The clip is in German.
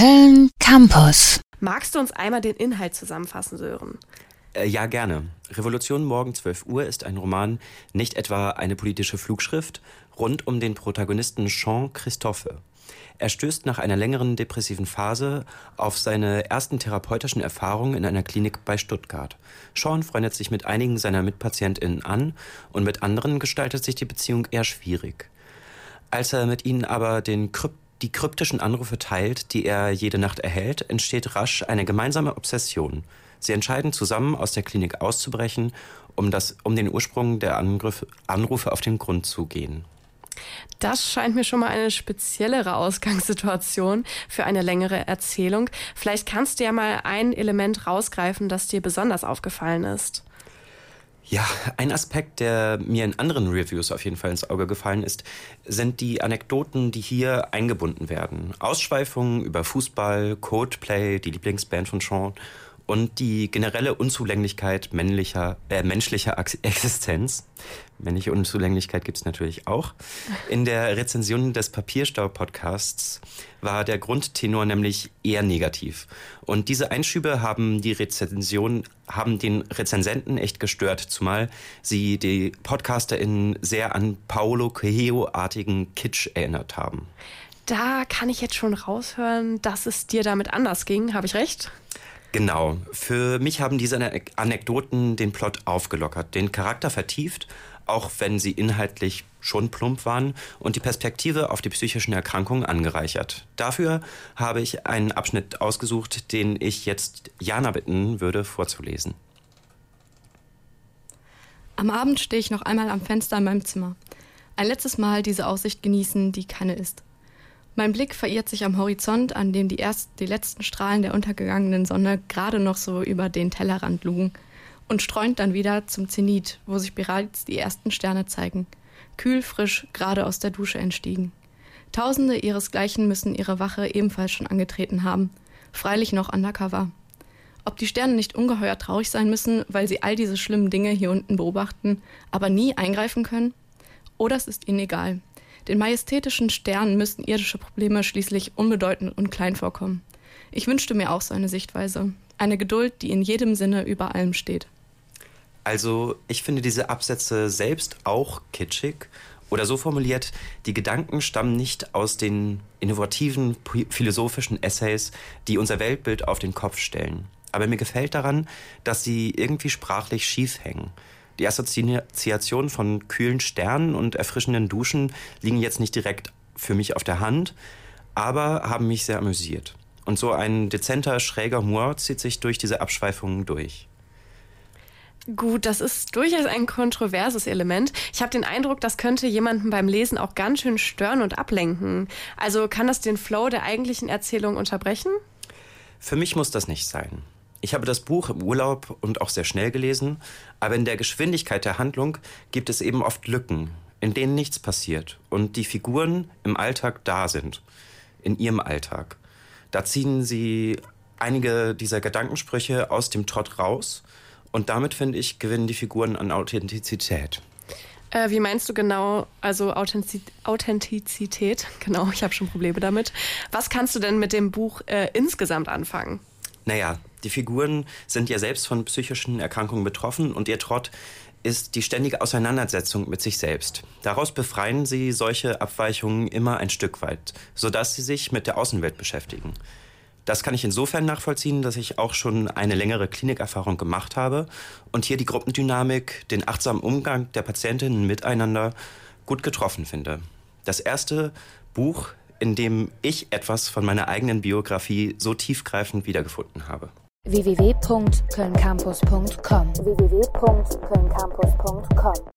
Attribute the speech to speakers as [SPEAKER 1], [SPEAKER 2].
[SPEAKER 1] Köln Campus.
[SPEAKER 2] Magst du uns einmal den Inhalt zusammenfassen, Sören?
[SPEAKER 3] Äh, ja, gerne. Revolution morgen 12 Uhr ist ein Roman, nicht etwa eine politische Flugschrift, rund um den Protagonisten Jean Christophe. Er stößt nach einer längeren depressiven Phase auf seine ersten therapeutischen Erfahrungen in einer Klinik bei Stuttgart. Sean freundet sich mit einigen seiner MitpatientInnen an und mit anderen gestaltet sich die Beziehung eher schwierig. Als er mit ihnen aber den Krypt die kryptischen Anrufe teilt, die er jede Nacht erhält, entsteht rasch eine gemeinsame Obsession. Sie entscheiden zusammen aus der Klinik auszubrechen, um, das, um den Ursprung der Angriff, Anrufe auf den Grund zu gehen.
[SPEAKER 2] Das scheint mir schon mal eine speziellere Ausgangssituation für eine längere Erzählung. Vielleicht kannst du ja mal ein Element rausgreifen, das dir besonders aufgefallen ist.
[SPEAKER 3] Ja, ein Aspekt, der mir in anderen Reviews auf jeden Fall ins Auge gefallen ist, sind die Anekdoten, die hier eingebunden werden. Ausschweifungen über Fußball, Codeplay, die Lieblingsband von Sean und die generelle Unzulänglichkeit männlicher, äh, menschlicher Existenz. Männliche Unzulänglichkeit gibt es natürlich auch. In der Rezension des Papierstau-Podcasts war der Grundtenor nämlich eher negativ. Und diese Einschübe haben die Rezension, haben den Rezensenten echt gestört, zumal sie die PodcasterInnen sehr an Paolo Coelho-artigen Kitsch erinnert haben.
[SPEAKER 2] Da kann ich jetzt schon raushören, dass es dir damit anders ging. Habe ich recht?
[SPEAKER 3] Genau. Für mich haben diese Anekdoten den Plot aufgelockert, den Charakter vertieft, auch wenn sie inhaltlich schon plump waren und die Perspektive auf die psychischen Erkrankungen angereichert. Dafür habe ich einen Abschnitt ausgesucht, den ich jetzt Jana bitten würde vorzulesen.
[SPEAKER 4] Am Abend stehe ich noch einmal am Fenster in meinem Zimmer. Ein letztes Mal diese Aussicht genießen, die keine ist. Mein Blick verirrt sich am Horizont, an dem die, erst, die letzten Strahlen der untergegangenen Sonne gerade noch so über den Tellerrand lugen, und streunt dann wieder zum Zenit, wo sich bereits die ersten Sterne zeigen, kühl, frisch, gerade aus der Dusche entstiegen. Tausende ihresgleichen müssen ihre Wache ebenfalls schon angetreten haben, freilich noch undercover. Ob die Sterne nicht ungeheuer traurig sein müssen, weil sie all diese schlimmen Dinge hier unten beobachten, aber nie eingreifen können? Oder es ist ihnen egal. Den majestätischen Sternen müssten irdische Probleme schließlich unbedeutend und klein vorkommen. Ich wünschte mir auch so eine Sichtweise. Eine Geduld, die in jedem Sinne über allem steht.
[SPEAKER 3] Also, ich finde diese Absätze selbst auch kitschig. Oder so formuliert, die Gedanken stammen nicht aus den innovativen philosophischen Essays, die unser Weltbild auf den Kopf stellen. Aber mir gefällt daran, dass sie irgendwie sprachlich schief hängen. Die Assoziationen von kühlen Sternen und erfrischenden Duschen liegen jetzt nicht direkt für mich auf der Hand, aber haben mich sehr amüsiert. Und so ein dezenter, schräger Humor zieht sich durch diese Abschweifungen durch.
[SPEAKER 2] Gut, das ist durchaus ein kontroverses Element. Ich habe den Eindruck, das könnte jemanden beim Lesen auch ganz schön stören und ablenken. Also kann das den Flow der eigentlichen Erzählung unterbrechen?
[SPEAKER 3] Für mich muss das nicht sein. Ich habe das Buch im Urlaub und auch sehr schnell gelesen, aber in der Geschwindigkeit der Handlung gibt es eben oft Lücken, in denen nichts passiert und die Figuren im Alltag da sind, in ihrem Alltag. Da ziehen sie einige dieser Gedankensprüche aus dem Trott raus und damit, finde ich, gewinnen die Figuren an Authentizität.
[SPEAKER 2] Äh, wie meinst du genau, also Authentizität? Genau, ich habe schon Probleme damit. Was kannst du denn mit dem Buch äh, insgesamt anfangen?
[SPEAKER 3] Naja, die Figuren sind ja selbst von psychischen Erkrankungen betroffen und ihr Trott ist die ständige Auseinandersetzung mit sich selbst. Daraus befreien sie solche Abweichungen immer ein Stück weit, sodass sie sich mit der Außenwelt beschäftigen. Das kann ich insofern nachvollziehen, dass ich auch schon eine längere Klinikerfahrung gemacht habe und hier die Gruppendynamik, den achtsamen Umgang der Patientinnen miteinander gut getroffen finde. Das erste Buch in dem ich etwas von meiner eigenen Biografie so tiefgreifend wiedergefunden habe.
[SPEAKER 1] www.kölncampus.com www